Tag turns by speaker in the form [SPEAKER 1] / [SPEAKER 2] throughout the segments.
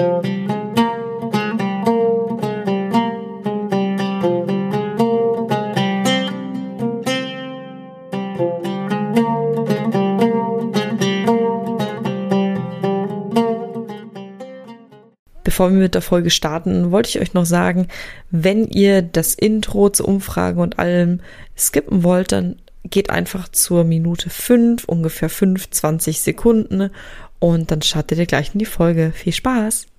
[SPEAKER 1] Bevor wir mit der Folge starten, wollte ich euch noch sagen, wenn ihr das Intro zur Umfrage und allem skippen wollt, dann geht einfach zur Minute 5, ungefähr 5, 20 Sekunden und dann startet ihr gleich in die Folge. Viel Spaß!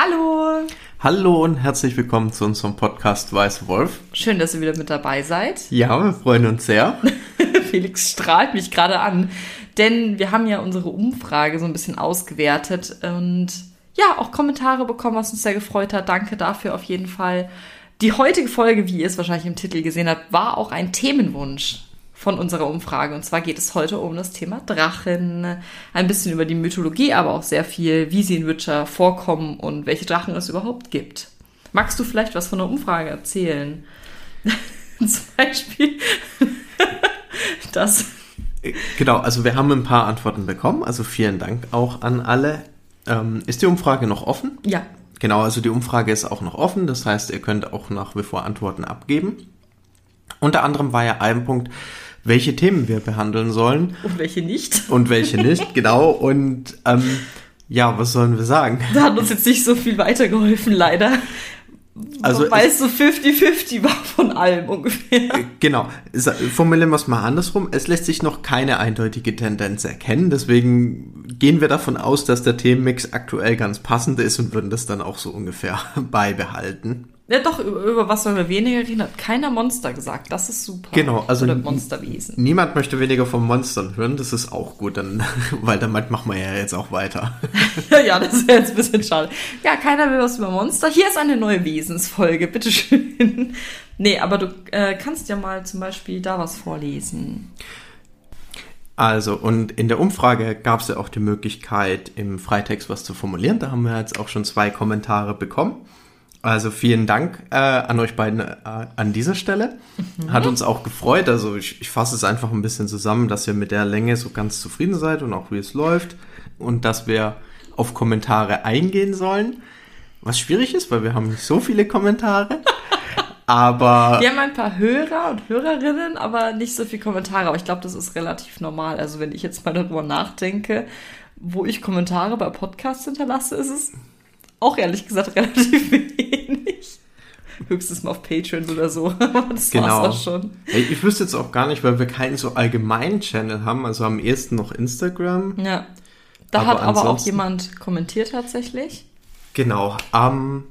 [SPEAKER 2] Hallo!
[SPEAKER 3] Hallo und herzlich willkommen zu unserem Podcast Weiße Wolf.
[SPEAKER 2] Schön, dass ihr wieder mit dabei seid.
[SPEAKER 3] Ja, wir freuen uns sehr.
[SPEAKER 2] Felix strahlt mich gerade an, denn wir haben ja unsere Umfrage so ein bisschen ausgewertet und ja, auch Kommentare bekommen, was uns sehr gefreut hat. Danke dafür auf jeden Fall. Die heutige Folge, wie ihr es wahrscheinlich im Titel gesehen habt, war auch ein Themenwunsch von unserer Umfrage. Und zwar geht es heute um das Thema Drachen. Ein bisschen über die Mythologie, aber auch sehr viel, wie sie in Witcher vorkommen und welche Drachen es überhaupt gibt. Magst du vielleicht was von der Umfrage erzählen? Zum Beispiel das.
[SPEAKER 3] Genau, also wir haben ein paar Antworten bekommen. Also vielen Dank auch an alle. Ähm, ist die Umfrage noch offen?
[SPEAKER 2] Ja.
[SPEAKER 3] Genau, also die Umfrage ist auch noch offen. Das heißt, ihr könnt auch nach wie vor Antworten abgeben. Unter anderem war ja ein Punkt, welche Themen wir behandeln sollen.
[SPEAKER 2] Und welche nicht.
[SPEAKER 3] Und welche nicht, genau. Und ähm, ja, was sollen wir sagen?
[SPEAKER 2] Da hat uns jetzt nicht so viel weitergeholfen, leider. Also weil es so 50-50 war von allem ungefähr.
[SPEAKER 3] Genau. Formulieren wir es mal andersrum. Es lässt sich noch keine eindeutige Tendenz erkennen. Deswegen gehen wir davon aus, dass der Themenmix aktuell ganz passend ist und würden das dann auch so ungefähr beibehalten.
[SPEAKER 2] Ja, doch, über, über was sollen wir weniger reden, hat keiner Monster gesagt. Das ist super.
[SPEAKER 3] Genau, also
[SPEAKER 2] Oder Monsterwesen.
[SPEAKER 3] Niemand möchte weniger von Monstern hören, das ist auch gut, dann, weil damit machen wir ja jetzt auch weiter.
[SPEAKER 2] ja, das wäre jetzt ein bisschen schade. Ja, keiner will was über Monster. Hier ist eine neue Wesensfolge, bitteschön. nee, aber du äh, kannst ja mal zum Beispiel da was vorlesen.
[SPEAKER 3] Also, und in der Umfrage gab es ja auch die Möglichkeit, im Freitext was zu formulieren. Da haben wir jetzt auch schon zwei Kommentare bekommen. Also vielen Dank äh, an euch beiden äh, an dieser Stelle. Mhm. Hat uns auch gefreut. Also ich, ich fasse es einfach ein bisschen zusammen, dass ihr mit der Länge so ganz zufrieden seid und auch wie es läuft und dass wir auf Kommentare eingehen sollen. Was schwierig ist, weil wir haben nicht so viele Kommentare. aber
[SPEAKER 2] wir haben ein paar Hörer und Hörerinnen, aber nicht so viele Kommentare. Aber ich glaube, das ist relativ normal. Also wenn ich jetzt mal darüber nachdenke, wo ich Kommentare bei Podcasts hinterlasse, ist es auch ehrlich gesagt relativ wenig. Höchstens mal auf Patreon oder so. das
[SPEAKER 3] genau. war's auch schon. Ich wüsste jetzt auch gar nicht, weil wir keinen so allgemeinen Channel haben. Also am ehesten noch Instagram.
[SPEAKER 2] Ja. Da aber hat aber auch jemand kommentiert tatsächlich.
[SPEAKER 3] Genau. Ähm,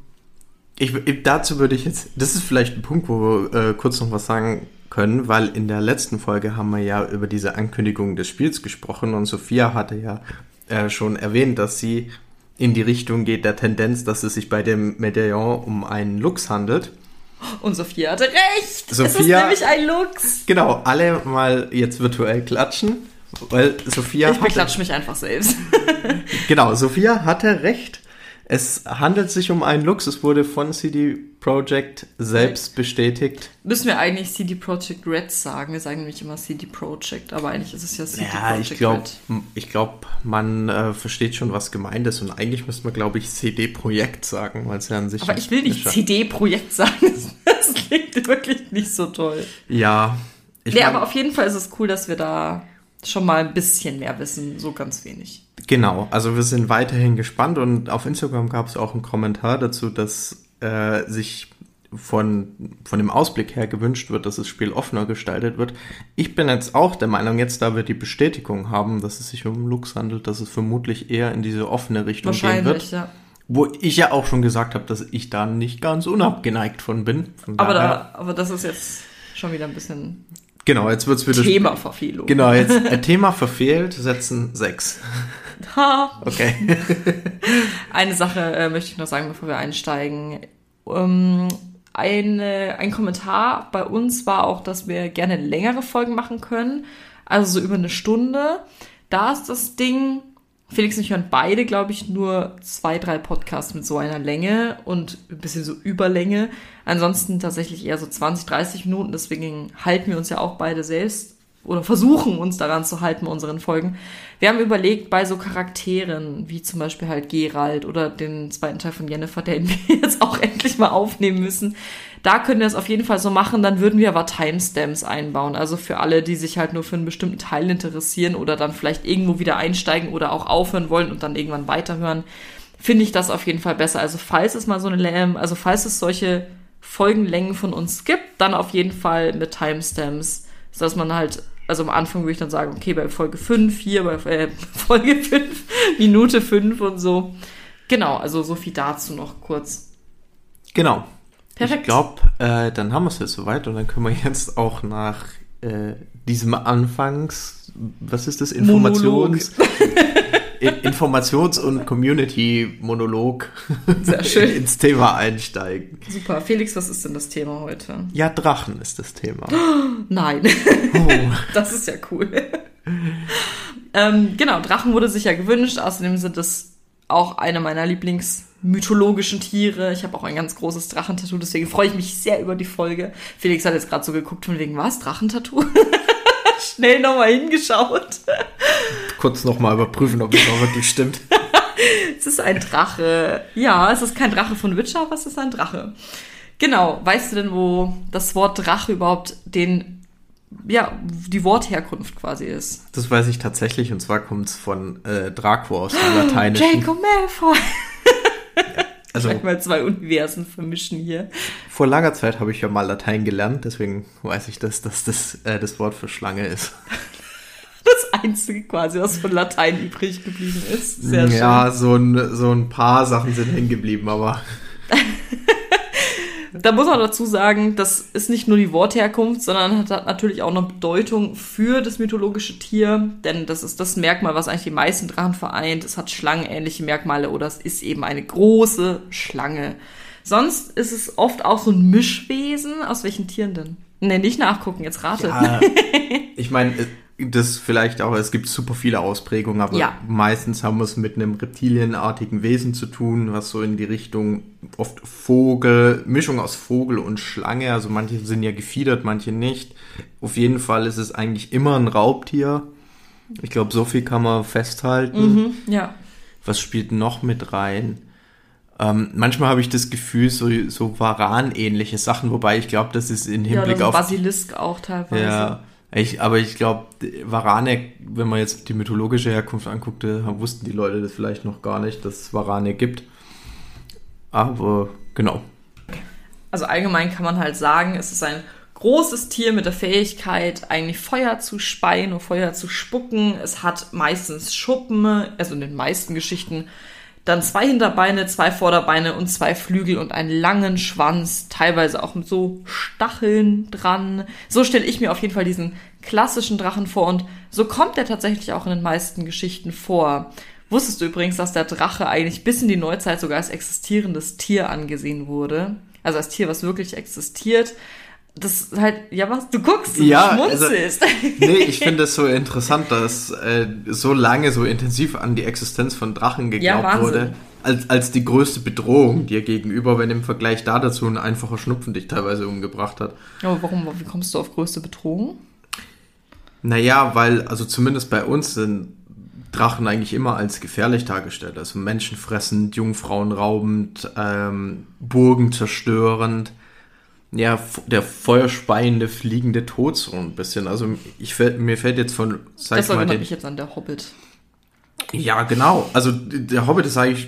[SPEAKER 3] ich, dazu würde ich jetzt, das ist vielleicht ein Punkt, wo wir äh, kurz noch was sagen können, weil in der letzten Folge haben wir ja über diese Ankündigung des Spiels gesprochen und Sophia hatte ja äh, schon erwähnt, dass sie in die Richtung geht der Tendenz, dass es sich bei dem Medaillon um einen Lux handelt.
[SPEAKER 2] Und Sophia hatte recht. Sophia, es ist nämlich ein Lux.
[SPEAKER 3] Genau, alle mal jetzt virtuell klatschen, weil Sophia.
[SPEAKER 2] Ich beklatsche mich einfach selbst.
[SPEAKER 3] genau, Sophia hatte recht. Es handelt sich um einen Lux. Es wurde von CD Projekt selbst bestätigt.
[SPEAKER 2] Müssen wir eigentlich CD Projekt Red sagen? Wir sagen nämlich immer CD Projekt, aber eigentlich ist es ja CD
[SPEAKER 3] ja, Projekt ich glaub, Red. Ich glaube, man äh, versteht schon, was gemeint ist. Und eigentlich müsste man, glaube ich, CD Projekt sagen, weil es ja an sich.
[SPEAKER 2] Aber ich will nicht CD Projekt sagen. Das klingt wirklich nicht so toll.
[SPEAKER 3] Ja.
[SPEAKER 2] Ich nee, mein, aber auf jeden Fall ist es cool, dass wir da schon mal ein bisschen mehr wissen, so ganz wenig.
[SPEAKER 3] Genau, also wir sind weiterhin gespannt und auf Instagram gab es auch einen Kommentar dazu, dass äh, sich von, von dem Ausblick her gewünscht wird, dass das Spiel offener gestaltet wird. Ich bin jetzt auch der Meinung, jetzt da wir die Bestätigung haben, dass es sich um Lux handelt, dass es vermutlich eher in diese offene Richtung gehen wird. Ja. Wo ich ja auch schon gesagt habe, dass ich da nicht ganz unabgeneigt von bin. Von
[SPEAKER 2] aber, da, aber das ist jetzt schon wieder ein bisschen
[SPEAKER 3] Genau, jetzt wird's wieder.
[SPEAKER 2] Themaverfehlung.
[SPEAKER 3] Genau, jetzt äh, Thema verfehlt, setzen sechs.
[SPEAKER 2] Ha. Okay. Eine Sache äh, möchte ich noch sagen, bevor wir einsteigen. Ähm, eine, ein Kommentar bei uns war auch, dass wir gerne längere Folgen machen können. Also so über eine Stunde. Da ist das Ding, Felix und ich hören beide, glaube ich, nur zwei, drei Podcasts mit so einer Länge und ein bisschen so Überlänge. Ansonsten tatsächlich eher so 20, 30 Minuten. Deswegen halten wir uns ja auch beide selbst oder versuchen uns daran zu halten bei unseren Folgen. Wir haben überlegt, bei so Charakteren, wie zum Beispiel halt Gerald oder den zweiten Teil von Jennifer, den wir jetzt auch endlich mal aufnehmen müssen, da können wir es auf jeden Fall so machen, dann würden wir aber Timestamps einbauen. Also für alle, die sich halt nur für einen bestimmten Teil interessieren oder dann vielleicht irgendwo wieder einsteigen oder auch aufhören wollen und dann irgendwann weiterhören, finde ich das auf jeden Fall besser. Also falls es mal so eine, also falls es solche Folgenlängen von uns gibt, dann auf jeden Fall mit Timestamps, sodass man halt also am Anfang würde ich dann sagen, okay, bei Folge 5, hier bei äh, Folge 5, Minute 5 und so. Genau, also so viel dazu noch kurz.
[SPEAKER 3] Genau. Perfekt. Ich glaube, äh, dann haben wir es jetzt soweit und dann können wir jetzt auch nach äh, diesem Anfangs, was ist das, Informations... Informations- und Community-Monolog
[SPEAKER 2] Sehr schön.
[SPEAKER 3] ins Thema einsteigen.
[SPEAKER 2] Super. Felix, was ist denn das Thema heute?
[SPEAKER 3] Ja, Drachen ist das Thema.
[SPEAKER 2] Nein. Oh. Das ist ja cool. ähm, genau, Drachen wurde sich ja gewünscht. Außerdem sind es auch eine meiner Lieblingsmythologischen Tiere. Ich habe auch ein ganz großes Drachentattoo, deswegen freue ich mich sehr über die Folge. Felix hat jetzt gerade so geguckt, von wegen was? Drachentattoo? Schnell nochmal hingeschaut.
[SPEAKER 3] Kurz nochmal überprüfen, ob es auch wirklich stimmt.
[SPEAKER 2] es ist ein Drache. Ja, es ist kein Drache von Witcher, aber es ist ein Drache. Genau. Weißt du denn, wo das Wort Drache überhaupt den ja, die Wortherkunft quasi ist.
[SPEAKER 3] Das weiß ich tatsächlich, und zwar kommt es von äh, Draco aus dem Lateinischen.
[SPEAKER 2] Draco Malfoy. Also, ich mal zwei Universen vermischen hier.
[SPEAKER 3] Vor langer Zeit habe ich ja mal Latein gelernt, deswegen weiß ich, dass, dass das äh, das Wort für Schlange ist.
[SPEAKER 2] Das einzige quasi, was von Latein übrig geblieben ist.
[SPEAKER 3] Sehr schön. Ja, so ein, so ein paar Sachen sind hängen geblieben, aber
[SPEAKER 2] da muss man dazu sagen, das ist nicht nur die Wortherkunft, sondern hat natürlich auch eine Bedeutung für das mythologische Tier, denn das ist das Merkmal, was eigentlich die meisten Drachen vereint. Es hat schlangenähnliche Merkmale oder es ist eben eine große Schlange. Sonst ist es oft auch so ein Mischwesen. Aus welchen Tieren denn? Ne, nicht nachgucken, jetzt rate. Ja,
[SPEAKER 3] ich meine, das vielleicht auch, es gibt super viele Ausprägungen, aber ja. meistens haben wir es mit einem reptilienartigen Wesen zu tun, was so in die Richtung oft Vogel, Mischung aus Vogel und Schlange, also manche sind ja gefiedert, manche nicht. Auf jeden Fall ist es eigentlich immer ein Raubtier. Ich glaube, so viel kann man festhalten.
[SPEAKER 2] Mhm, ja.
[SPEAKER 3] Was spielt noch mit rein? Ähm, manchmal habe ich das Gefühl, so, so Varan-ähnliche Sachen, wobei ich glaube, das ist in Hinblick ja, so auf.
[SPEAKER 2] Basilisk auch teilweise.
[SPEAKER 3] Ja, ich, aber ich glaube, Warane, wenn man jetzt die mythologische Herkunft anguckt, wussten die Leute das vielleicht noch gar nicht, dass es Warane gibt. Aber genau.
[SPEAKER 2] Also allgemein kann man halt sagen, es ist ein großes Tier mit der Fähigkeit, eigentlich Feuer zu speien und Feuer zu spucken. Es hat meistens Schuppen, also in den meisten Geschichten dann zwei Hinterbeine, zwei Vorderbeine und zwei Flügel und einen langen Schwanz, teilweise auch mit so Stacheln dran. So stelle ich mir auf jeden Fall diesen klassischen Drachen vor und so kommt er tatsächlich auch in den meisten Geschichten vor. Wusstest du übrigens, dass der Drache eigentlich bis in die Neuzeit sogar als existierendes Tier angesehen wurde? Also als Tier, was wirklich existiert das halt, ja was, du guckst, du
[SPEAKER 3] ja, schmunzelst. Also, nee, ich finde es so interessant, dass äh, so lange so intensiv an die Existenz von Drachen geglaubt ja, wurde, als, als die größte Bedrohung dir gegenüber, wenn im Vergleich da dazu ein einfacher Schnupfen dich teilweise umgebracht hat.
[SPEAKER 2] Aber warum, wie kommst du auf größte Bedrohung?
[SPEAKER 3] Naja, weil, also zumindest bei uns sind Drachen eigentlich immer als gefährlich dargestellt. Also menschenfressend, Jungfrauen raubend, ähm, Burgen zerstörend ja, der feuerspeiende, fliegende Tod so ein bisschen. Also ich mir fällt jetzt von,
[SPEAKER 2] sag das erinnert mich jetzt an der Hobbit.
[SPEAKER 3] Ja, genau. Also der Hobbit ist eigentlich,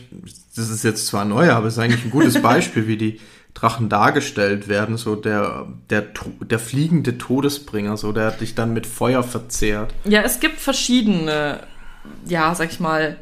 [SPEAKER 3] das ist jetzt zwar neu, aber es ist eigentlich ein gutes Beispiel, wie die Drachen dargestellt werden. So der, der, der fliegende Todesbringer, so der hat dich dann mit Feuer verzehrt.
[SPEAKER 2] Ja, es gibt verschiedene, ja, sag ich mal,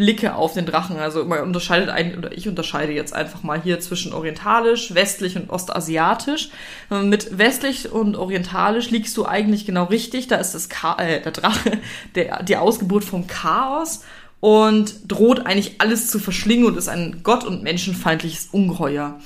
[SPEAKER 2] Blicke auf den Drachen. Also man unterscheidet ein, oder ich unterscheide jetzt einfach mal hier zwischen orientalisch, westlich und ostasiatisch. Mit westlich und orientalisch liegst du eigentlich genau richtig. Da ist das Cha äh, der Drache, der, die Ausgeburt vom Chaos und droht eigentlich alles zu verschlingen und ist ein gott- und menschenfeindliches Ungeheuer.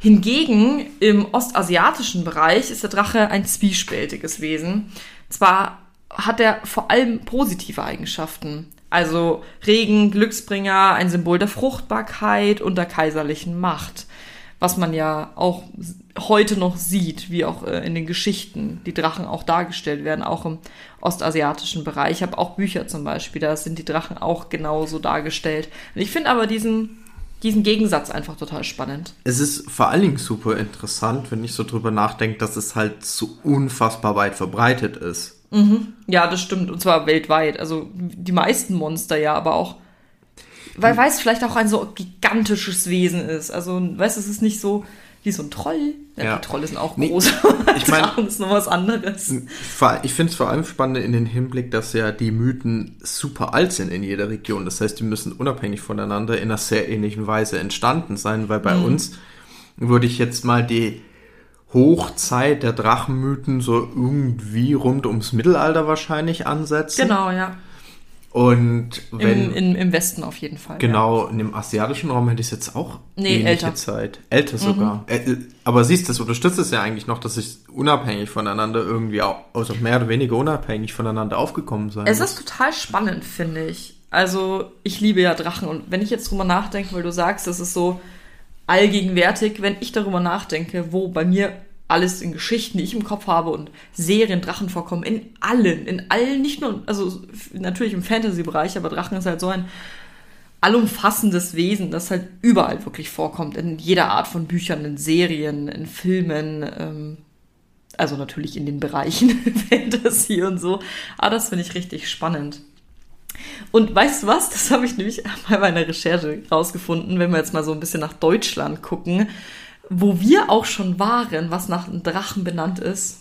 [SPEAKER 2] Hingegen im ostasiatischen Bereich ist der Drache ein zwiespältiges Wesen. Zwar hat er vor allem positive Eigenschaften. Also Regen, Glücksbringer, ein Symbol der Fruchtbarkeit und der kaiserlichen Macht. was man ja auch heute noch sieht, wie auch äh, in den Geschichten die Drachen auch dargestellt werden, auch im ostasiatischen Bereich. Ich habe auch Bücher zum Beispiel, da sind die Drachen auch genauso dargestellt. Und ich finde aber diesen, diesen Gegensatz einfach total spannend.
[SPEAKER 3] Es ist vor allen Dingen super interessant, wenn ich so drüber nachdenke, dass es halt so unfassbar weit verbreitet ist.
[SPEAKER 2] Mhm. Ja, das stimmt. Und zwar weltweit. Also die meisten Monster ja, aber auch weil, weil es vielleicht auch ein so gigantisches Wesen ist. Also, weißt du, es ist nicht so wie so ein Troll. Ja, ja. Die Trolle sind auch groß. Nee, ich meine, ist noch was anderes.
[SPEAKER 3] Ich finde es vor allem spannend in den Hinblick, dass ja die Mythen super alt sind in jeder Region. Das heißt, die müssen unabhängig voneinander in einer sehr ähnlichen Weise entstanden sein, weil bei mhm. uns würde ich jetzt mal die Hochzeit der Drachenmythen so irgendwie rund ums Mittelalter wahrscheinlich ansetzen.
[SPEAKER 2] Genau, ja.
[SPEAKER 3] Und wenn.
[SPEAKER 2] Im, im, Im, Westen auf jeden Fall.
[SPEAKER 3] Genau, ja. in dem asiatischen Raum hätte ich es jetzt auch
[SPEAKER 2] nee, ähnliche älter.
[SPEAKER 3] Zeit. Älter sogar. Mhm. Aber siehst du, das unterstützt es ja eigentlich noch, dass es unabhängig voneinander irgendwie, auch, also mehr oder weniger unabhängig voneinander aufgekommen sein
[SPEAKER 2] Es muss. ist total spannend, finde ich. Also, ich liebe ja Drachen und wenn ich jetzt drüber nachdenke, weil du sagst, das ist so allgegenwärtig, wenn ich darüber nachdenke, wo bei mir alles in Geschichten, die ich im Kopf habe und Serien Drachen vorkommen, in allen, in allen, nicht nur, also natürlich im Fantasy-Bereich, aber Drachen ist halt so ein allumfassendes Wesen, das halt überall wirklich vorkommt, in jeder Art von Büchern, in Serien, in Filmen, ähm, also natürlich in den Bereichen Fantasy und so. Aber das finde ich richtig spannend. Und weißt du was? Das habe ich nämlich bei meiner Recherche rausgefunden, wenn wir jetzt mal so ein bisschen nach Deutschland gucken wo wir auch schon waren, was nach einem Drachen benannt ist?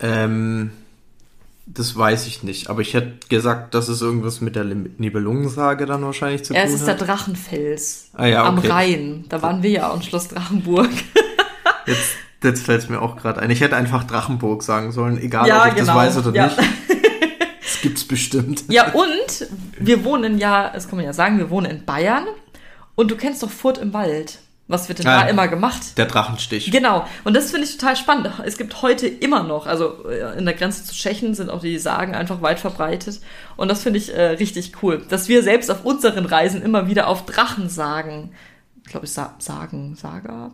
[SPEAKER 3] Ähm, das weiß ich nicht, aber ich hätte gesagt, dass es irgendwas mit der Nibelungensage dann wahrscheinlich zu
[SPEAKER 2] ja,
[SPEAKER 3] tun hat.
[SPEAKER 2] Es ist der Drachenfels
[SPEAKER 3] ah, ja,
[SPEAKER 2] am Rhein. Da waren wir ja und Schloss Drachenburg.
[SPEAKER 3] jetzt jetzt fällt es mir auch gerade ein. Ich hätte einfach Drachenburg sagen sollen, egal ja, ob ich genau. das weiß oder ja. nicht. Das gibt's bestimmt.
[SPEAKER 2] Ja, und wir wohnen ja, das kann man ja sagen, wir wohnen in Bayern und du kennst doch Furt im Wald. Was wird denn ah, da immer gemacht?
[SPEAKER 3] Der Drachenstich.
[SPEAKER 2] Genau. Und das finde ich total spannend. Es gibt heute immer noch, also äh, in der Grenze zu Tschechien sind auch die Sagen einfach weit verbreitet. Und das finde ich äh, richtig cool. Dass wir selbst auf unseren Reisen immer wieder auf Drachen sagen. Ich glaube, ich sa sagen, Saga?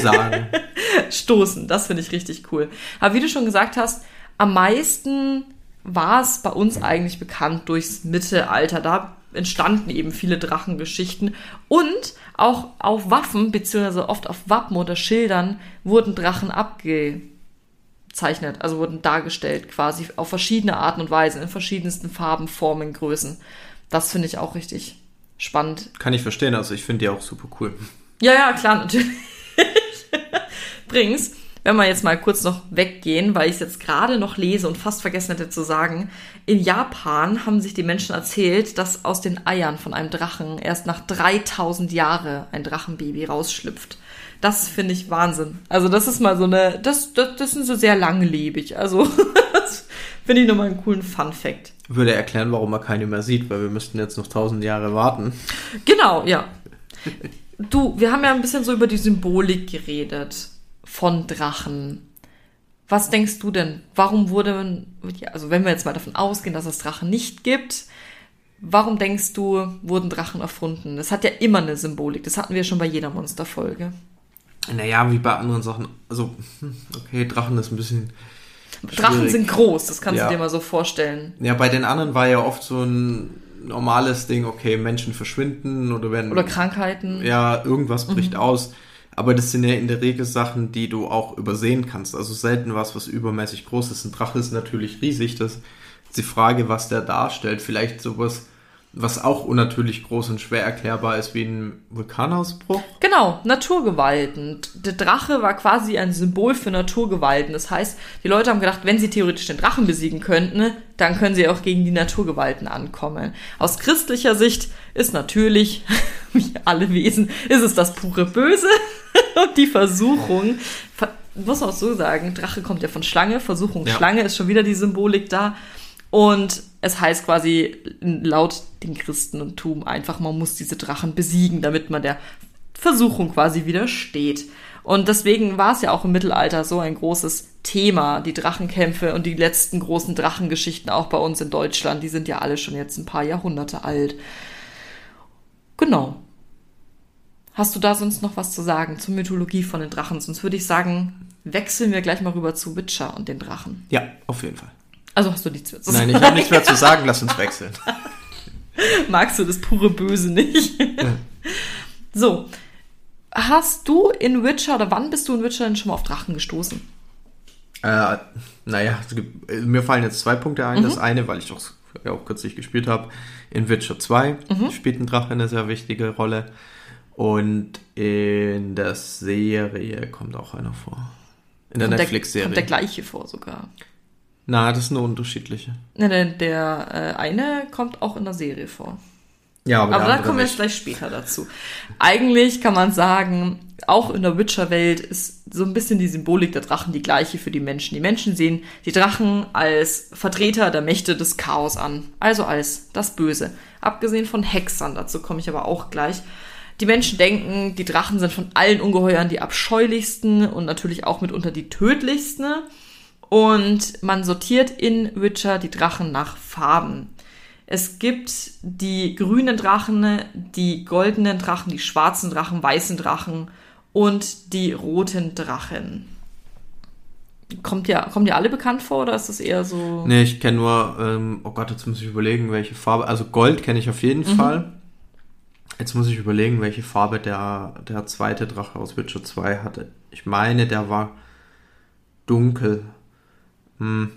[SPEAKER 3] Sagen.
[SPEAKER 2] Stoßen. Das finde ich richtig cool. Aber wie du schon gesagt hast, am meisten war es bei uns eigentlich bekannt durchs Mittelalter. Da entstanden eben viele Drachengeschichten und auch auf Waffen, beziehungsweise oft auf Wappen oder Schildern wurden Drachen abgezeichnet, also wurden dargestellt quasi auf verschiedene Arten und Weisen, in verschiedensten Farben, Formen, Größen. Das finde ich auch richtig spannend.
[SPEAKER 3] Kann ich verstehen, also ich finde die auch super cool.
[SPEAKER 2] Ja, ja, klar, natürlich. Übrigens, wenn wir jetzt mal kurz noch weggehen, weil ich es jetzt gerade noch lese und fast vergessen hätte zu sagen, in Japan haben sich die Menschen erzählt, dass aus den Eiern von einem Drachen erst nach 3000 Jahre ein Drachenbaby rausschlüpft. Das finde ich Wahnsinn. Also das ist mal so eine, das, das, das sind so sehr langlebig. Also das finde ich nochmal einen coolen Fun Fact.
[SPEAKER 3] Würde erklären, warum man keine mehr sieht, weil wir müssten jetzt noch 1000 Jahre warten.
[SPEAKER 2] Genau, ja. Du, wir haben ja ein bisschen so über die Symbolik geredet von Drachen. Was denkst du denn? Warum wurde, also wenn wir jetzt mal davon ausgehen, dass es Drachen nicht gibt, warum denkst du, wurden Drachen erfunden? Das hat ja immer eine Symbolik. Das hatten wir schon bei jeder Monsterfolge.
[SPEAKER 3] Naja, wie bei anderen Sachen. Also, hm, okay, Drachen ist ein bisschen.
[SPEAKER 2] Drachen schwierig. sind groß, das kannst ja. du dir mal so vorstellen.
[SPEAKER 3] Ja, bei den anderen war ja oft so ein normales Ding, okay, Menschen verschwinden oder werden.
[SPEAKER 2] Oder Krankheiten.
[SPEAKER 3] Ja, irgendwas bricht mhm. aus. Aber das sind ja in der Regel Sachen, die du auch übersehen kannst. Also selten was, was übermäßig groß ist. Ein Drache ist natürlich riesig. Das ist die Frage, was der darstellt. Vielleicht sowas was auch unnatürlich groß und schwer erklärbar ist wie ein Vulkanausbruch.
[SPEAKER 2] Genau, Naturgewalten. Der Drache war quasi ein Symbol für Naturgewalten. Das heißt, die Leute haben gedacht, wenn sie theoretisch den Drachen besiegen könnten, dann können sie auch gegen die Naturgewalten ankommen. Aus christlicher Sicht ist natürlich, wie alle Wesen, ist es das pure Böse die Versuchung. Muss man auch so sagen, Drache kommt ja von Schlange, Versuchung ja. Schlange ist schon wieder die Symbolik da. Und es heißt quasi laut dem Christentum einfach, man muss diese Drachen besiegen, damit man der Versuchung quasi widersteht. Und deswegen war es ja auch im Mittelalter so ein großes Thema, die Drachenkämpfe und die letzten großen Drachengeschichten auch bei uns in Deutschland, die sind ja alle schon jetzt ein paar Jahrhunderte alt. Genau. Hast du da sonst noch was zu sagen zur Mythologie von den Drachen? Sonst würde ich sagen, wechseln wir gleich mal rüber zu Witcher und den Drachen.
[SPEAKER 3] Ja, auf jeden Fall.
[SPEAKER 2] Also hast du nichts mehr
[SPEAKER 3] zu sagen? Nein, ich habe nichts mehr zu sagen. Lass uns wechseln.
[SPEAKER 2] Magst du das pure Böse nicht? Ja. So, hast du in Witcher oder wann bist du in Witcher denn schon mal auf Drachen gestoßen?
[SPEAKER 3] Äh, naja, gibt, mir fallen jetzt zwei Punkte ein. Mhm. Das eine, weil ich doch ja, auch kürzlich gespielt habe, in Witcher 2 mhm. spielt ein Drache eine sehr wichtige Rolle. Und in der Serie kommt auch einer vor. In der Netflix-Serie. Kommt
[SPEAKER 2] der gleiche vor sogar.
[SPEAKER 3] Na, das sind nur unterschiedliche.
[SPEAKER 2] Nein, nein, der äh, eine kommt auch in der Serie vor.
[SPEAKER 3] Ja,
[SPEAKER 2] aber, aber da kommen wir jetzt gleich später dazu. Eigentlich kann man sagen, auch in der Witcher-Welt ist so ein bisschen die Symbolik der Drachen die gleiche für die Menschen. Die Menschen sehen die Drachen als Vertreter der Mächte des Chaos an, also als das Böse. Abgesehen von Hexern, dazu komme ich aber auch gleich. Die Menschen denken, die Drachen sind von allen Ungeheuern die abscheulichsten und natürlich auch mitunter die tödlichsten. Und man sortiert in Witcher die Drachen nach Farben. Es gibt die grünen Drachen, die goldenen Drachen, die schwarzen Drachen, weißen Drachen und die roten Drachen. Kommt ja, kommen dir alle bekannt vor oder ist das eher so?
[SPEAKER 3] Nee, ich kenne nur, ähm, oh Gott, jetzt muss ich überlegen, welche Farbe. Also Gold kenne ich auf jeden mhm. Fall. Jetzt muss ich überlegen, welche Farbe der, der zweite Drache aus Witcher 2 hatte. Ich meine, der war dunkel. Hm.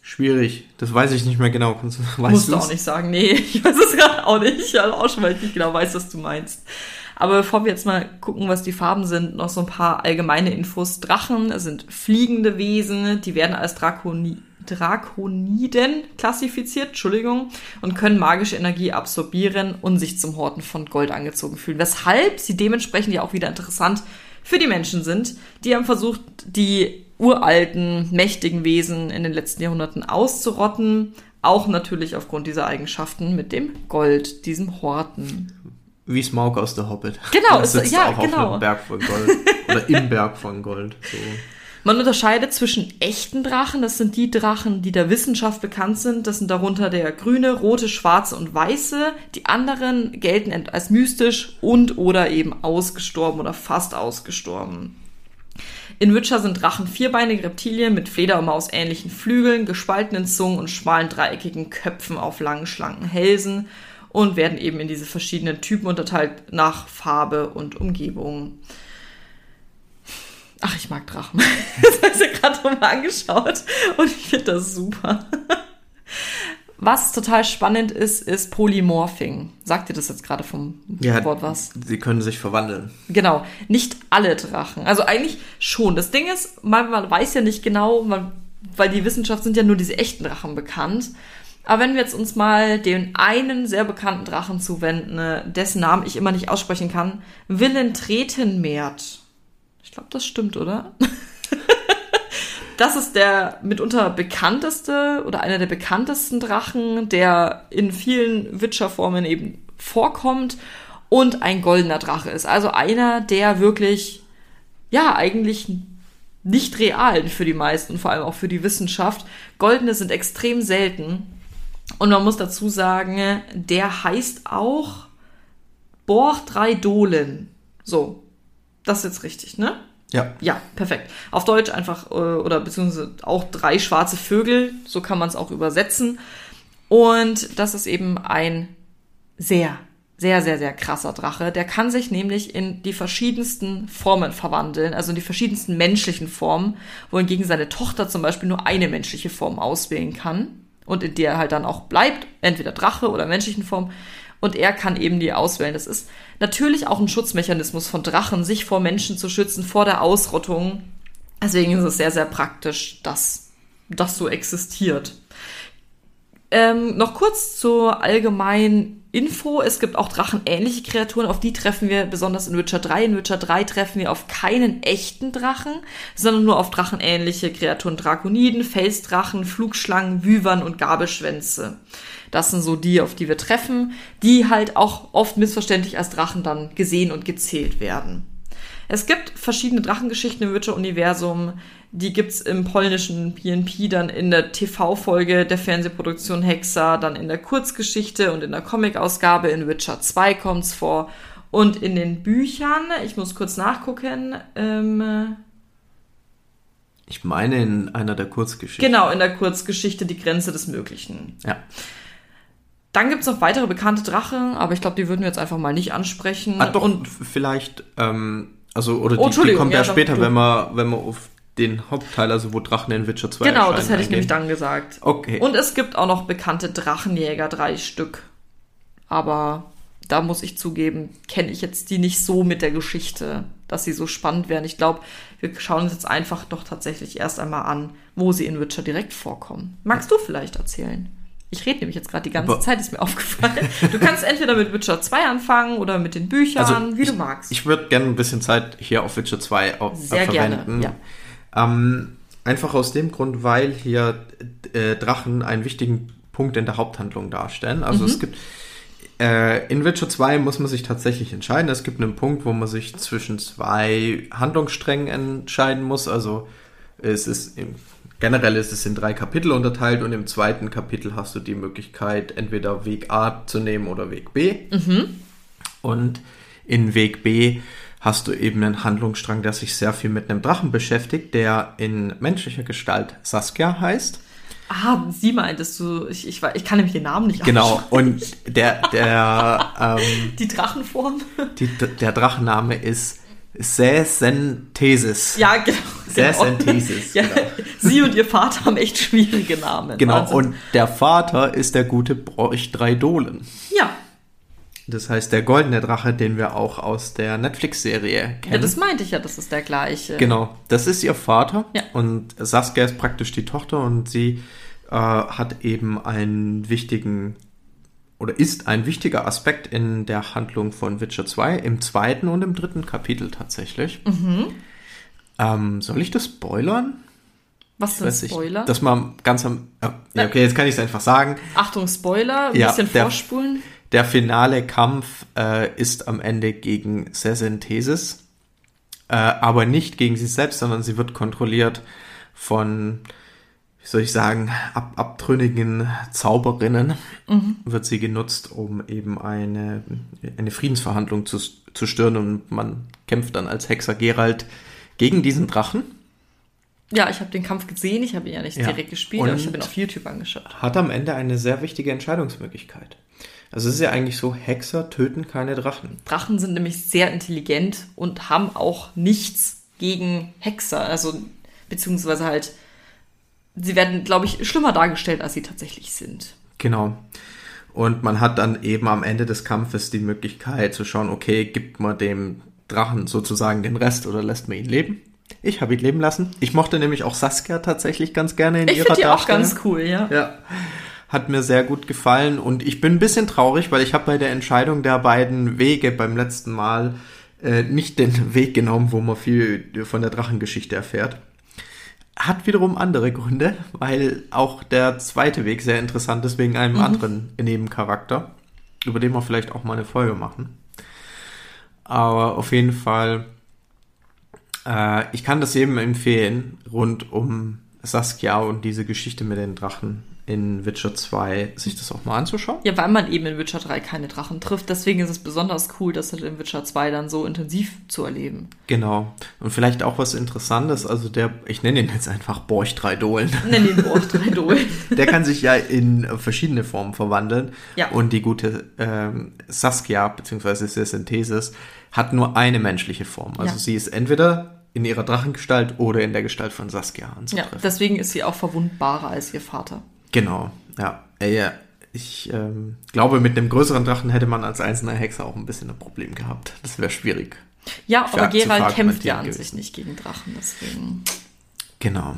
[SPEAKER 3] Schwierig, das weiß ich nicht mehr genau.
[SPEAKER 2] Weißt Musst du auch nicht sagen, nee, ich weiß es gerade auch nicht. Also auch schon, weil ich nicht genau weiß, was du meinst. Aber bevor wir jetzt mal gucken, was die Farben sind, noch so ein paar allgemeine Infos. Drachen sind fliegende Wesen, die werden als Drakoni Drakoniden klassifiziert, Entschuldigung, und können magische Energie absorbieren und sich zum Horten von Gold angezogen fühlen. Weshalb sie dementsprechend ja auch wieder interessant für die Menschen sind. Die haben versucht, die uralten, mächtigen Wesen in den letzten Jahrhunderten auszurotten. Auch natürlich aufgrund dieser Eigenschaften mit dem Gold, diesem Horten.
[SPEAKER 3] Wie Smaug aus der Hobbit.
[SPEAKER 2] Genau, das sitzt ja,
[SPEAKER 3] auch
[SPEAKER 2] genau.
[SPEAKER 3] auf einem Berg von Gold. Oder im Berg von Gold. So.
[SPEAKER 2] Man unterscheidet zwischen echten Drachen, das sind die Drachen, die der Wissenschaft bekannt sind. Das sind darunter der grüne, rote, schwarze und weiße. Die anderen gelten als mystisch und oder eben ausgestorben oder fast ausgestorben. In Witcher sind Drachen vierbeinige Reptilien mit Fledermaus ähnlichen Flügeln, gespaltenen Zungen und schmalen dreieckigen Köpfen auf langen, schlanken Hälsen und werden eben in diese verschiedenen Typen unterteilt nach Farbe und Umgebung. Ach, ich mag Drachen. Das habe ich mir gerade mal angeschaut und ich finde das super. Was total spannend ist, ist Polymorphing. Sagt ihr das jetzt gerade vom
[SPEAKER 3] ja, Wort was? Sie können sich verwandeln.
[SPEAKER 2] Genau. Nicht alle Drachen. Also eigentlich schon. Das Ding ist, man, man weiß ja nicht genau, man, weil die Wissenschaft sind ja nur diese echten Drachen bekannt. Aber wenn wir jetzt uns mal den einen sehr bekannten Drachen zuwenden, dessen Namen ich immer nicht aussprechen kann, Willen Tretenmert. Ich glaube, das stimmt, oder? Das ist der mitunter bekannteste oder einer der bekanntesten Drachen, der in vielen Witcher-Formen eben vorkommt und ein goldener Drache ist. Also einer, der wirklich, ja, eigentlich nicht real für die meisten, vor allem auch für die Wissenschaft. Goldene sind extrem selten. Und man muss dazu sagen, der heißt auch Borch 3 Dolen. So, das ist jetzt richtig, ne?
[SPEAKER 3] Ja.
[SPEAKER 2] Ja, perfekt. Auf Deutsch einfach, äh, oder beziehungsweise auch drei schwarze Vögel, so kann man es auch übersetzen. Und das ist eben ein sehr, sehr, sehr, sehr krasser Drache. Der kann sich nämlich in die verschiedensten Formen verwandeln, also in die verschiedensten menschlichen Formen, wohingegen seine Tochter zum Beispiel nur eine menschliche Form auswählen kann und in der er halt dann auch bleibt, entweder Drache oder menschlichen Form und er kann eben die auswählen. Das ist natürlich auch ein Schutzmechanismus von Drachen, sich vor Menschen zu schützen, vor der Ausrottung. Deswegen ist es sehr, sehr praktisch, dass das so existiert. Ähm, noch kurz zur allgemeinen Info. Es gibt auch drachenähnliche Kreaturen, auf die treffen wir besonders in Witcher 3. In Witcher 3 treffen wir auf keinen echten Drachen, sondern nur auf drachenähnliche Kreaturen. Drakoniden, Felsdrachen, Flugschlangen, Wyvern und Gabelschwänze. Das sind so die, auf die wir treffen, die halt auch oft missverständlich als Drachen dann gesehen und gezählt werden. Es gibt verschiedene Drachengeschichten im Witcher-Universum. Die gibt's im polnischen PNP, dann in der TV-Folge der Fernsehproduktion Hexa, dann in der Kurzgeschichte und in der Comic-Ausgabe in Witcher 2 kommt's vor. Und in den Büchern, ich muss kurz nachgucken, ähm,
[SPEAKER 3] Ich meine in einer der Kurzgeschichten.
[SPEAKER 2] genau, in der Kurzgeschichte Die Grenze des Möglichen.
[SPEAKER 3] Ja.
[SPEAKER 2] Dann gibt's noch weitere bekannte Drachen, aber ich glaube, die würden wir jetzt einfach mal nicht ansprechen.
[SPEAKER 3] Ah, doch,
[SPEAKER 2] Und
[SPEAKER 3] vielleicht, ähm, also, oder
[SPEAKER 2] Oh,
[SPEAKER 3] die, kommt ja,
[SPEAKER 2] doch,
[SPEAKER 3] später, wenn man, wenn man auf den Hauptteil, also wo Drachen in Witcher 2
[SPEAKER 2] genau, das hätte ich nämlich dann gesagt.
[SPEAKER 3] Okay.
[SPEAKER 2] Und es gibt auch noch bekannte Drachenjäger, drei Stück. Aber da muss ich zugeben, kenne ich jetzt die nicht so mit der Geschichte, dass sie so spannend wären. Ich glaube, wir schauen uns jetzt einfach doch tatsächlich erst einmal an, wo sie in Witcher direkt vorkommen. Magst du vielleicht erzählen? Ich rede nämlich jetzt gerade die ganze
[SPEAKER 3] Aber-
[SPEAKER 2] Zeit, ist mir aufgefallen. Du kannst entweder mit Witcher 2 anfangen oder mit den Büchern,
[SPEAKER 3] Also,
[SPEAKER 2] wie du
[SPEAKER 3] ich-
[SPEAKER 2] magst.
[SPEAKER 3] Ich würde gerne ein bisschen Zeit hier auf Witcher 2 au-
[SPEAKER 2] Sehr
[SPEAKER 3] äh, verwenden.
[SPEAKER 2] gerne,
[SPEAKER 3] Ähm, einfach aus dem Grund, weil hier äh, Drachen einen wichtigen Punkt in der Haupthandlung darstellen. Also
[SPEAKER 2] Mhm.
[SPEAKER 3] es gibt äh, in Witcher 2 muss man sich tatsächlich entscheiden. Es gibt einen Punkt, wo man sich zwischen zwei Handlungssträngen entscheiden muss. Also es ist im, generell ist es in drei Kapitel unterteilt und im zweiten Kapitel hast du die Möglichkeit, entweder Weg A zu nehmen oder Weg B. Und in Weg B hast du eben einen Handlungsstrang, der sich sehr viel mit einem Drachen beschäftigt, der in menschlicher Gestalt Saskia heißt.
[SPEAKER 2] ah, sie meintest du, ich, ich, ich kann nämlich den Namen nicht
[SPEAKER 3] Genau. Und der, der, ähm,
[SPEAKER 2] Die Drachenform.
[SPEAKER 3] die, der Drachenname ist Säsenthesis.
[SPEAKER 2] Ja, genau.
[SPEAKER 3] Säsenthesis,
[SPEAKER 2] Ja,
[SPEAKER 3] genau.
[SPEAKER 2] Sie und ihr Vater haben echt schwierige Namen.
[SPEAKER 3] Genau.
[SPEAKER 2] Wahnsinn.
[SPEAKER 3] Und der Vater ist der gute Broch Dreidolen.
[SPEAKER 2] ja,
[SPEAKER 3] Das heißt, der goldene Drache, den wir auch aus der Netflix-Serie kennen.
[SPEAKER 2] ja, das meinte ich ja, das ist der gleiche.
[SPEAKER 3] Genau, das ist ihr Vater
[SPEAKER 2] Ja.
[SPEAKER 3] und Saskia ist praktisch die Tochter und sie äh, hat eben einen wichtigen oder ist ein wichtiger Aspekt in der Handlung von Witcher 2 im zweiten und im dritten Kapitel tatsächlich.
[SPEAKER 2] Mhm.
[SPEAKER 3] Ähm, soll ich das spoilern?
[SPEAKER 2] Was sind
[SPEAKER 3] Weiß ich.
[SPEAKER 2] Spoiler?
[SPEAKER 3] Das mal ganz am. äh, Ja, okay, jetzt kann ich es einfach sagen.
[SPEAKER 2] Achtung, Spoiler, ein
[SPEAKER 3] Ja,
[SPEAKER 2] bisschen
[SPEAKER 3] der-
[SPEAKER 2] vorspulen.
[SPEAKER 3] Der finale Kampf äh, ist am Ende gegen Sesenthesis, äh, aber nicht gegen sie selbst, sondern sie wird kontrolliert von, wie soll ich sagen, ab abtrünnigen Zauberinnen. Wird sie genutzt, um eben eine, eine Friedensverhandlung zu, zu stören und man kämpft dann als Hexer Geralt gegen diesen Drachen.
[SPEAKER 2] Ja, ich habe den Kampf gesehen, ich habe ihn ja nicht
[SPEAKER 3] Ja.
[SPEAKER 2] direkt gespielt, aber ich
[SPEAKER 3] Und-
[SPEAKER 2] habe ihn auf YouTube angeschaut.
[SPEAKER 3] Hat am Ende eine sehr wichtige Entscheidungsmöglichkeit. Also es ist ja eigentlich so, Hexer töten keine Drachen.
[SPEAKER 2] Drachen sind nämlich sehr intelligent und haben auch nichts gegen Hexer. Also, beziehungsweise halt, sie werden, glaube ich, schlimmer dargestellt, als sie tatsächlich sind.
[SPEAKER 3] Genau. Und man hat dann eben am Ende des Kampfes die Möglichkeit zu schauen, okay, gibt man dem Drachen sozusagen den Rest oder lässt man ihn leben? Ich habe ihn leben lassen. Ich mochte nämlich auch Saskia tatsächlich ganz gerne in
[SPEAKER 2] Ich
[SPEAKER 3] ihrer
[SPEAKER 2] finde die auch
[SPEAKER 3] Darstellung.
[SPEAKER 2] ganz cool, ja.
[SPEAKER 3] Ja. Hat mir sehr gut gefallen und ich bin ein bisschen traurig, weil ich habe bei der Entscheidung der beiden Wege beim letzten Mal äh, nicht den Weg genommen, wo man viel von der Drachengeschichte erfährt. Hat wiederum andere Gründe, weil auch der zweite Weg sehr interessant ist wegen einem anderen Nebencharakter, über den wir vielleicht auch mal eine Folge machen. Aber auf jeden Fall, äh, ich kann das jedem empfehlen, rund um Saskia und diese Geschichte mit den Drachen in Witcher 2, sich das auch mal anzuschauen.
[SPEAKER 2] Ja, weil man eben in Witcher 3 keine Drachen trifft. Deswegen ist es besonders cool, das halt in Witcher 2 dann so intensiv zu erleben.
[SPEAKER 3] Genau. Und vielleicht auch was Interessantes, also der, ich nenne ihn jetzt einfach Borch Dreidolen.
[SPEAKER 2] Nenn ihn Borch Dreidol.
[SPEAKER 3] Der kann sich ja in verschiedene Formen verwandeln.
[SPEAKER 2] Ja.
[SPEAKER 3] Und die gute ähm, Saskia, beziehungsweise Synthesis, hat nur eine menschliche Form. Also
[SPEAKER 2] Ja.
[SPEAKER 3] sie ist entweder in ihrer Drachengestalt oder in der Gestalt von Saskia
[SPEAKER 2] Ja,
[SPEAKER 3] anzutreffen.
[SPEAKER 2] deswegen ist sie auch verwundbarer als ihr Vater.
[SPEAKER 3] Genau, ja. Ja. Ich ähm, glaube, mit einem größeren Drachen hätte man als einzelner Hexer auch ein bisschen ein Problem gehabt. Das wäre schwierig.
[SPEAKER 2] Ja, aber
[SPEAKER 3] zu
[SPEAKER 2] Geralt kämpft ja an
[SPEAKER 3] gewesen.
[SPEAKER 2] sich nicht gegen Drachen, deswegen
[SPEAKER 3] Genau.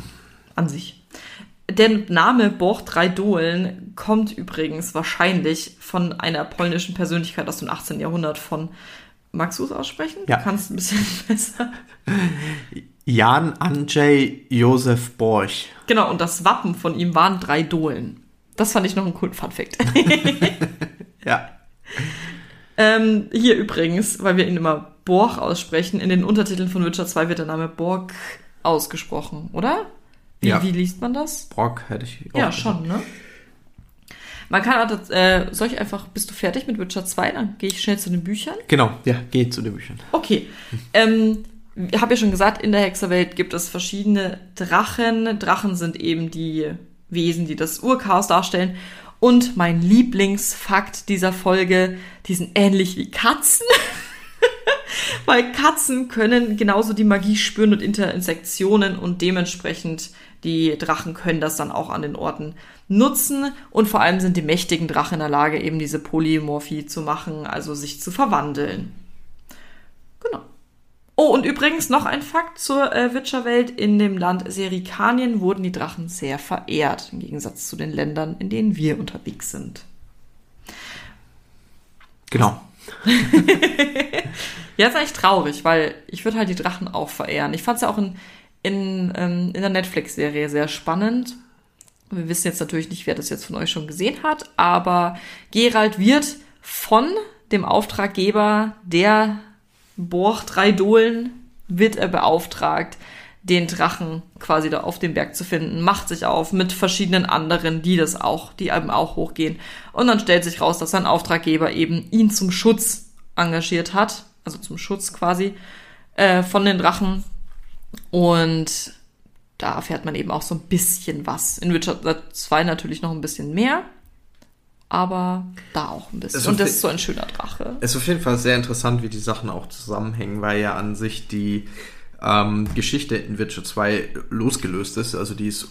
[SPEAKER 2] an sich. Der Name Borch Dreidolen kommt übrigens wahrscheinlich von einer polnischen Persönlichkeit aus dem 18. Jahrhundert von. Magst du es aussprechen?
[SPEAKER 3] Ja.
[SPEAKER 2] Du kannst ein bisschen besser.
[SPEAKER 3] Jan Andrzej Josef Borch.
[SPEAKER 2] Genau, und das Wappen von ihm waren drei Dohlen. Das fand ich noch einen coolen Funfact.
[SPEAKER 3] Ja.
[SPEAKER 2] ähm, hier übrigens, weil wir ihn immer Borch aussprechen, in den Untertiteln von Witcher 2 wird der Name Borg ausgesprochen, oder? Wie,
[SPEAKER 3] Ja.
[SPEAKER 2] wie liest man das?
[SPEAKER 3] Brock hätte ich auch
[SPEAKER 2] Ja, schon, ne? Man kann, auch, äh, soll ich einfach, bist du fertig mit Witcher 2? Dann gehe ich schnell zu den Büchern.
[SPEAKER 3] Genau, ja, geh zu den Büchern.
[SPEAKER 2] Okay. Ähm, ich habe ja schon gesagt, in der Hexerwelt gibt es verschiedene Drachen. Drachen sind eben die Wesen, die das Urchaos darstellen. Und mein Lieblingsfakt dieser Folge, die sind ähnlich wie Katzen. Weil Katzen können genauso die Magie spüren und Interinsektionen und dementsprechend die Drachen können das dann auch an den Orten nutzen und vor allem sind die mächtigen Drachen in der Lage, eben diese Polymorphie zu machen, also sich zu verwandeln. Genau. Oh, und übrigens noch ein Fakt zur äh, Witcher-Welt. In dem Land Serikanien wurden die Drachen sehr verehrt, im Gegensatz zu den Ländern, in denen wir unterwegs sind.
[SPEAKER 3] Genau.
[SPEAKER 2] ja, ist eigentlich traurig, weil ich würde halt die Drachen auch verehren. Ich fand es ja auch in, in, ähm, in der Netflix-Serie sehr spannend. Wir wissen jetzt natürlich nicht, wer das jetzt von euch schon gesehen hat, aber Gerald wird von dem Auftraggeber der Borch drei Dohlen wird er beauftragt, den Drachen quasi da auf dem Berg zu finden, macht sich auf mit verschiedenen anderen, die das auch, die eben auch hochgehen. Und dann stellt sich raus, dass sein Auftraggeber eben ihn zum Schutz engagiert hat, also zum Schutz quasi äh, von den Drachen. Und da erfährt man eben auch so ein bisschen was. In Witcher 2 natürlich noch ein bisschen mehr, aber da auch ein bisschen. Und das ist so ein schöner Drache.
[SPEAKER 3] Es ist auf jeden Fall sehr interessant, wie die Sachen auch zusammenhängen, weil ja an sich die ähm, Geschichte in Witcher 2 losgelöst ist. Also die ist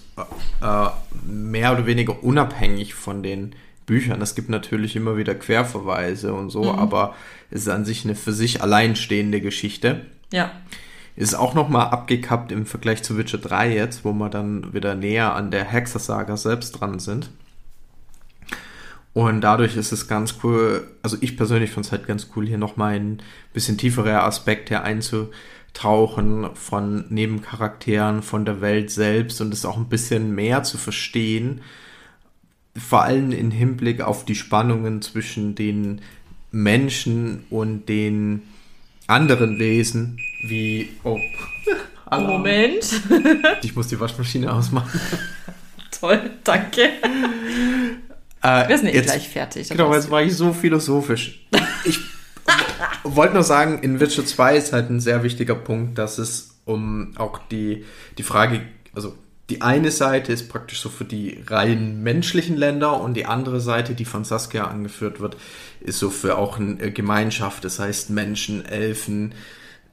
[SPEAKER 3] äh, mehr oder weniger unabhängig von den Büchern. Es gibt natürlich immer wieder Querverweise und so, mhm. aber es ist an sich eine für sich alleinstehende Geschichte.
[SPEAKER 2] Ja.
[SPEAKER 3] Ist auch nochmal abgekappt im Vergleich zu Witcher 3 jetzt, wo wir dann wieder näher an der Hexersaga selbst dran sind. Und dadurch ist es ganz cool, also ich persönlich fand es halt ganz cool, hier nochmal ein bisschen tieferer Aspekt hier einzutauchen von Nebencharakteren, von der Welt selbst und es auch ein bisschen mehr zu verstehen. Vor allem im Hinblick auf die Spannungen zwischen den Menschen und den anderen Wesen, wie, oh,
[SPEAKER 2] Alarm. Moment.
[SPEAKER 3] ich muss die Waschmaschine ausmachen.
[SPEAKER 2] Toll, danke.
[SPEAKER 3] Äh,
[SPEAKER 2] Wir sind eh gleich fertig.
[SPEAKER 3] Genau, jetzt war ich so philosophisch. Ich wollte nur sagen, in Witcher 2 ist halt ein sehr wichtiger Punkt, dass es um auch die, die Frage, also die eine Seite ist praktisch so für die rein menschlichen Länder und die andere Seite, die von Saskia angeführt wird, ist so für auch eine Gemeinschaft. Das heißt Menschen, Elfen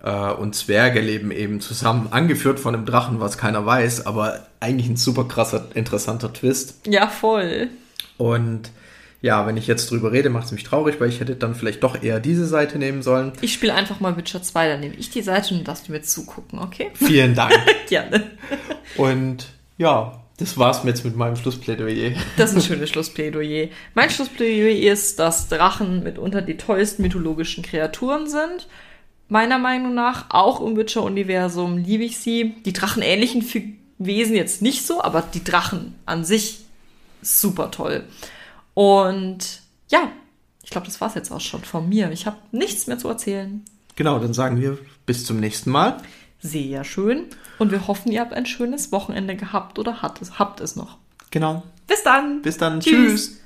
[SPEAKER 3] äh, und Zwerge leben eben zusammen, angeführt von einem Drachen, was keiner weiß, aber eigentlich ein super krasser, interessanter Twist.
[SPEAKER 2] Ja, voll.
[SPEAKER 3] Und ja, wenn ich jetzt drüber rede, macht es mich traurig, weil ich hätte dann vielleicht doch eher diese Seite nehmen sollen.
[SPEAKER 2] Ich spiele einfach mal Witcher 2, dann nehme ich die Seite und darfst du mir zugucken, okay?
[SPEAKER 3] Vielen Dank.
[SPEAKER 2] Gerne.
[SPEAKER 3] Und ja, das war's jetzt mit meinem Schlussplädoyer.
[SPEAKER 2] Das ist ein schönes Schlussplädoyer. Mein Schlussplädoyer ist, dass Drachen mitunter die tollsten mythologischen Kreaturen sind. Meiner Meinung nach, auch im Witcher-Universum liebe ich sie. Die drachenähnlichen Wesen jetzt nicht so, aber die Drachen an sich super toll. Und ja, ich glaube, das war es jetzt auch schon von mir. Ich habe nichts mehr zu erzählen.
[SPEAKER 3] Genau, dann sagen wir bis zum nächsten Mal.
[SPEAKER 2] Sehr schön. Und wir hoffen, ihr habt ein schönes Wochenende gehabt oder habt es, habt es noch.
[SPEAKER 3] Genau.
[SPEAKER 2] Bis dann.
[SPEAKER 3] Bis dann. Tschüss. Tschüss.